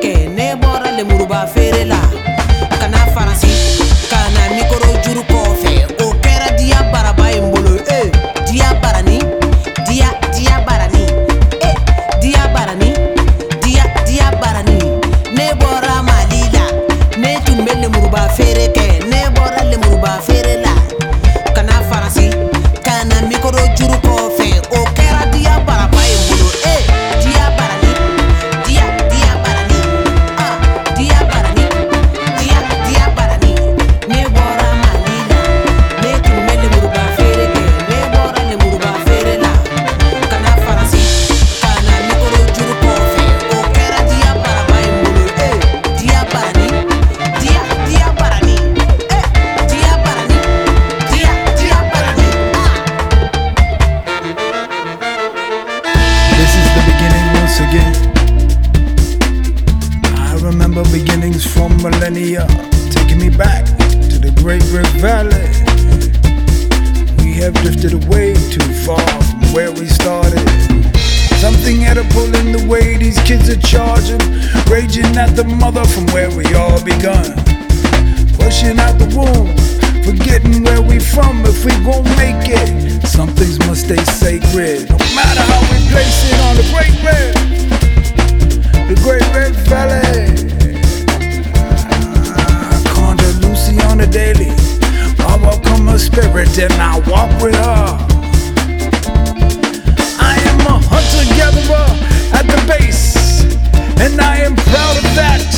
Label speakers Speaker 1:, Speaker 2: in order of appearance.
Speaker 1: que ne bɔra
Speaker 2: lemuru ba From millennia, taking me back to the Great Rift Valley. We have drifted away too far from where we started. Something edible in the way these kids are charging, raging at the mother from where we all begun. Pushing out the womb, forgetting where we from if we won't make it. Some things must stay sacred, no matter how we place it on the Great Rift. and I walk with her. I am a hunter gatherer at the base, and I am proud of that.